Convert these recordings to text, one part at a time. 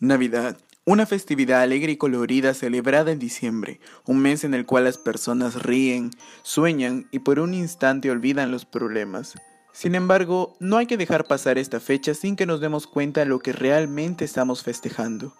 Navidad. Una festividad alegre y colorida celebrada en diciembre, un mes en el cual las personas ríen, sueñan y por un instante olvidan los problemas. Sin embargo, no hay que dejar pasar esta fecha sin que nos demos cuenta de lo que realmente estamos festejando.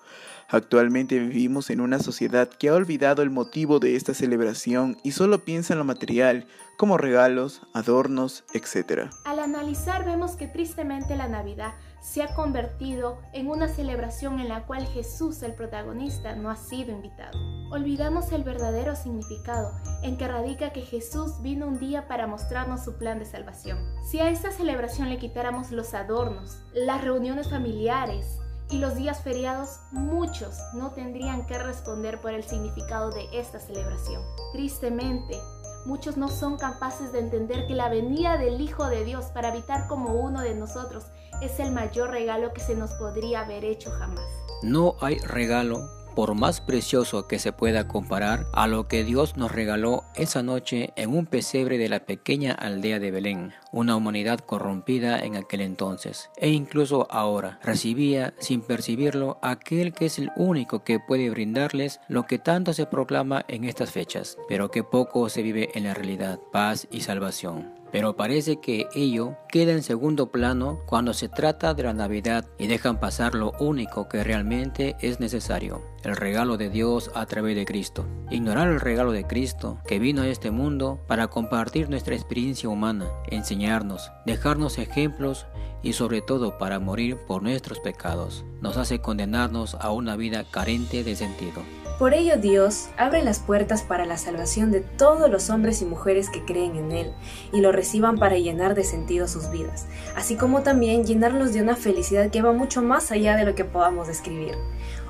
Actualmente vivimos en una sociedad que ha olvidado el motivo de esta celebración y solo piensa en lo material, como regalos, adornos, etc. Al analizar vemos que tristemente la Navidad se ha convertido en una celebración en la cual Jesús, el protagonista, no ha sido invitado. Olvidamos el verdadero significado en que radica que Jesús vino un día para mostrarnos su plan de salvación. Si a esta celebración le quitáramos los adornos, las reuniones familiares, y los días feriados, muchos no tendrían que responder por el significado de esta celebración. Tristemente, muchos no son capaces de entender que la venida del Hijo de Dios para habitar como uno de nosotros es el mayor regalo que se nos podría haber hecho jamás. No hay regalo por más precioso que se pueda comparar a lo que Dios nos regaló esa noche en un pesebre de la pequeña aldea de Belén, una humanidad corrompida en aquel entonces, e incluso ahora recibía sin percibirlo aquel que es el único que puede brindarles lo que tanto se proclama en estas fechas, pero que poco se vive en la realidad, paz y salvación pero parece que ello queda en segundo plano cuando se trata de la Navidad y dejan pasar lo único que realmente es necesario, el regalo de Dios a través de Cristo. Ignorar el regalo de Cristo que vino a este mundo para compartir nuestra experiencia humana, enseñarnos, dejarnos ejemplos y sobre todo para morir por nuestros pecados, nos hace condenarnos a una vida carente de sentido. Por ello Dios abre las puertas para la salvación de todos los hombres y mujeres que creen en Él y lo reciban para llenar de sentido sus vidas, así como también llenarlos de una felicidad que va mucho más allá de lo que podamos describir.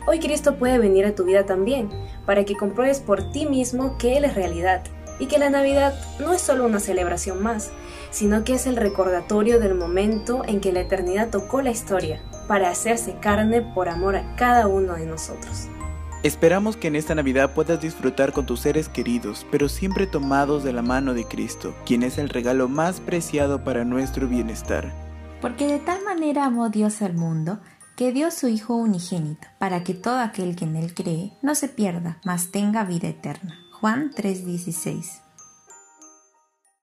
Hoy Cristo puede venir a tu vida también, para que compruebes por ti mismo que Él es realidad y que la Navidad no es solo una celebración más, sino que es el recordatorio del momento en que la eternidad tocó la historia para hacerse carne por amor a cada uno de nosotros. Esperamos que en esta Navidad puedas disfrutar con tus seres queridos, pero siempre tomados de la mano de Cristo, quien es el regalo más preciado para nuestro bienestar. Porque de tal manera amó Dios al mundo, que dio su Hijo unigénito, para que todo aquel que en él cree no se pierda, mas tenga vida eterna. Juan 3:16